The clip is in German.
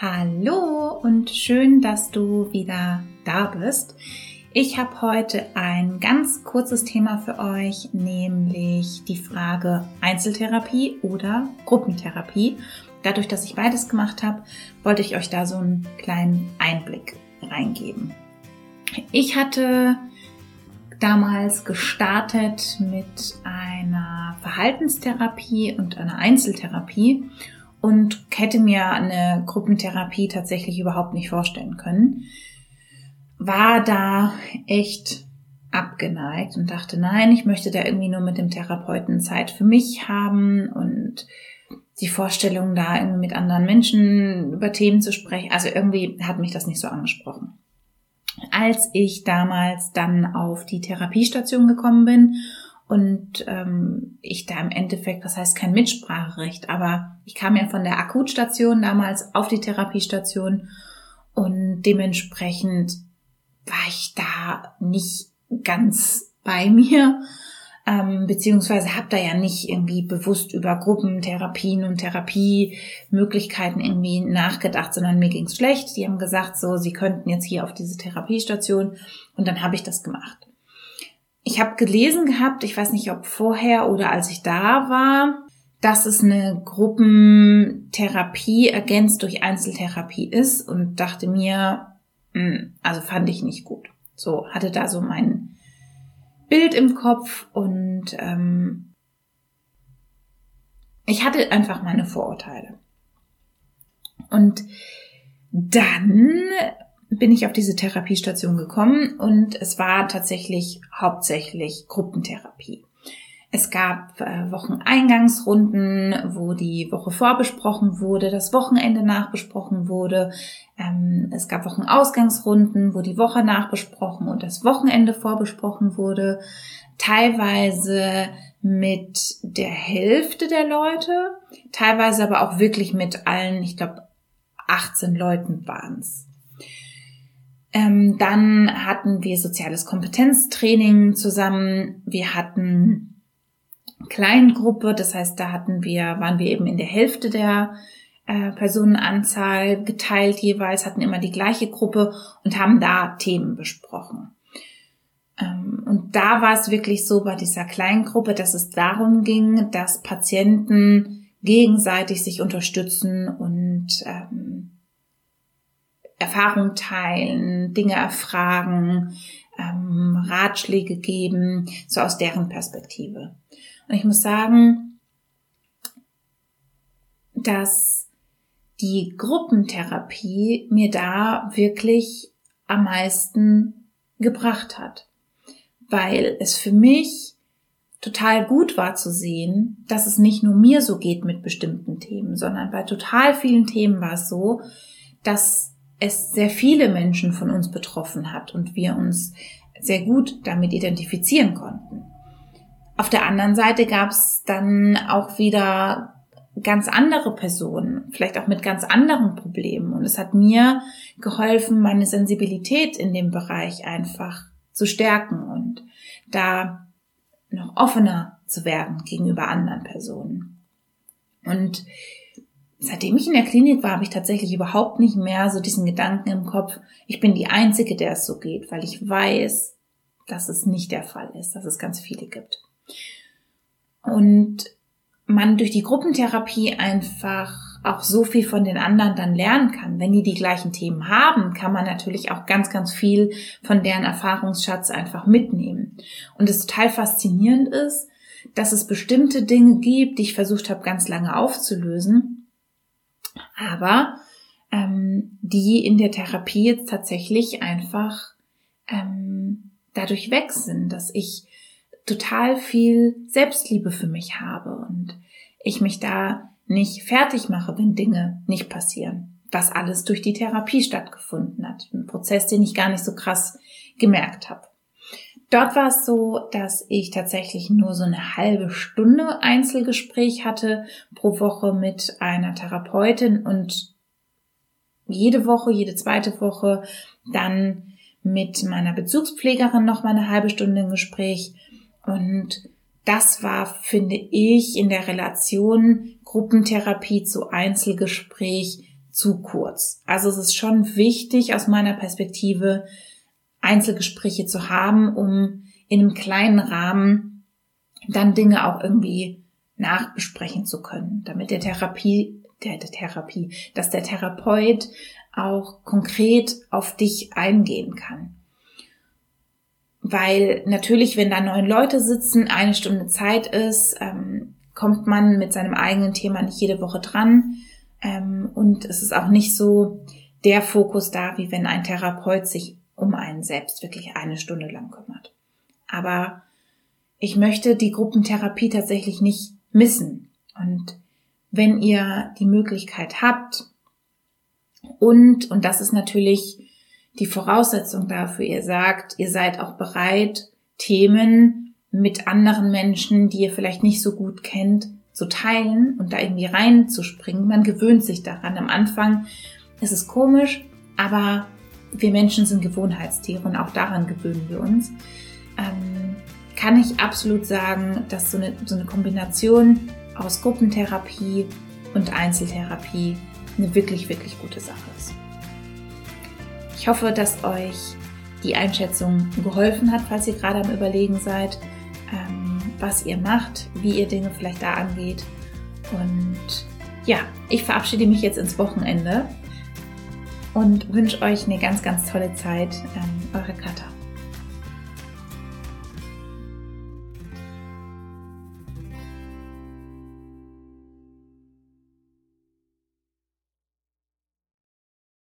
Hallo und schön, dass du wieder da bist. Ich habe heute ein ganz kurzes Thema für euch, nämlich die Frage Einzeltherapie oder Gruppentherapie. Dadurch, dass ich beides gemacht habe, wollte ich euch da so einen kleinen Einblick reingeben. Ich hatte damals gestartet mit einer Verhaltenstherapie und einer Einzeltherapie und hätte mir eine Gruppentherapie tatsächlich überhaupt nicht vorstellen können. War da echt abgeneigt und dachte, nein, ich möchte da irgendwie nur mit dem Therapeuten Zeit für mich haben und die Vorstellung, da irgendwie mit anderen Menschen über Themen zu sprechen. Also irgendwie hat mich das nicht so angesprochen. Als ich damals dann auf die Therapiestation gekommen bin und ähm, ich da im Endeffekt, das heißt kein Mitspracherecht, aber ich kam ja von der Akutstation damals auf die Therapiestation und dementsprechend war ich da nicht ganz bei mir, ähm, beziehungsweise habe da ja nicht irgendwie bewusst über Gruppentherapien und Therapiemöglichkeiten irgendwie nachgedacht, sondern mir ging's schlecht. Die haben gesagt, so, sie könnten jetzt hier auf diese Therapiestation und dann habe ich das gemacht ich habe gelesen gehabt, ich weiß nicht, ob vorher oder als ich da war, dass es eine Gruppentherapie ergänzt durch Einzeltherapie ist und dachte mir, hm, also fand ich nicht gut. So hatte da so mein Bild im Kopf und ähm, ich hatte einfach meine Vorurteile. Und dann bin ich auf diese Therapiestation gekommen und es war tatsächlich hauptsächlich Gruppentherapie. Es gab äh, Wocheneingangsrunden, wo die Woche vorbesprochen wurde, das Wochenende nachbesprochen wurde. Ähm, es gab Wochenausgangsrunden, wo die Woche nachbesprochen und das Wochenende vorbesprochen wurde. Teilweise mit der Hälfte der Leute, teilweise aber auch wirklich mit allen, ich glaube 18 Leuten waren es. Ähm, dann hatten wir soziales Kompetenztraining zusammen. Wir hatten Kleingruppe, das heißt, da hatten wir, waren wir eben in der Hälfte der äh, Personenanzahl geteilt jeweils, hatten immer die gleiche Gruppe und haben da Themen besprochen. Ähm, und da war es wirklich so bei dieser Kleingruppe, dass es darum ging, dass Patienten gegenseitig sich unterstützen und ähm, Erfahrung teilen, Dinge erfragen, ähm, Ratschläge geben, so aus deren Perspektive. Und ich muss sagen, dass die Gruppentherapie mir da wirklich am meisten gebracht hat, weil es für mich total gut war zu sehen, dass es nicht nur mir so geht mit bestimmten Themen, sondern bei total vielen Themen war es so, dass es sehr viele Menschen von uns betroffen hat und wir uns sehr gut damit identifizieren konnten. Auf der anderen Seite gab es dann auch wieder ganz andere Personen, vielleicht auch mit ganz anderen Problemen. Und es hat mir geholfen, meine Sensibilität in dem Bereich einfach zu stärken und da noch offener zu werden gegenüber anderen Personen. Und seitdem ich in der Klinik war, habe ich tatsächlich überhaupt nicht mehr so diesen Gedanken im Kopf, ich bin die Einzige, der es so geht, weil ich weiß, dass es nicht der Fall ist, dass es ganz viele gibt. Und man durch die Gruppentherapie einfach auch so viel von den anderen dann lernen kann. Wenn die die gleichen Themen haben, kann man natürlich auch ganz, ganz viel von deren Erfahrungsschatz einfach mitnehmen. Und es total faszinierend ist, dass es bestimmte Dinge gibt, die ich versucht habe ganz lange aufzulösen, aber ähm, die in der Therapie jetzt tatsächlich einfach ähm, dadurch weg dass ich total viel Selbstliebe für mich habe und ich mich da nicht fertig mache, wenn Dinge nicht passieren. Was alles durch die Therapie stattgefunden hat. Ein Prozess, den ich gar nicht so krass gemerkt habe. Dort war es so, dass ich tatsächlich nur so eine halbe Stunde Einzelgespräch hatte pro Woche mit einer Therapeutin und jede Woche, jede zweite Woche dann mit meiner Bezugspflegerin noch mal eine halbe Stunde ein Gespräch und das war, finde ich, in der Relation Gruppentherapie zu Einzelgespräch zu kurz. Also es ist schon wichtig aus meiner Perspektive, Einzelgespräche zu haben, um in einem kleinen Rahmen dann Dinge auch irgendwie nachbesprechen zu können, damit der Therapie, der, der Therapie, dass der Therapeut auch konkret auf dich eingehen kann. Weil natürlich, wenn da neun Leute sitzen, eine Stunde Zeit ist, ähm, kommt man mit seinem eigenen Thema nicht jede Woche dran. Ähm, und es ist auch nicht so der Fokus da, wie wenn ein Therapeut sich um einen selbst wirklich eine Stunde lang kümmert. Aber ich möchte die Gruppentherapie tatsächlich nicht missen. Und wenn ihr die Möglichkeit habt und, und das ist natürlich die Voraussetzung dafür, ihr sagt, ihr seid auch bereit, Themen mit anderen Menschen, die ihr vielleicht nicht so gut kennt, zu teilen und da irgendwie reinzuspringen. Man gewöhnt sich daran. Am Anfang ist es komisch, aber wir Menschen sind Gewohnheitstiere und auch daran gewöhnen wir uns. Ähm, kann ich absolut sagen, dass so eine, so eine Kombination aus Gruppentherapie und Einzeltherapie eine wirklich, wirklich gute Sache ist. Ich hoffe, dass euch die Einschätzung geholfen hat, falls ihr gerade am Überlegen seid, ähm, was ihr macht, wie ihr Dinge vielleicht da angeht. Und ja, ich verabschiede mich jetzt ins Wochenende und wünsche euch eine ganz, ganz tolle Zeit. Ähm, eure Katha.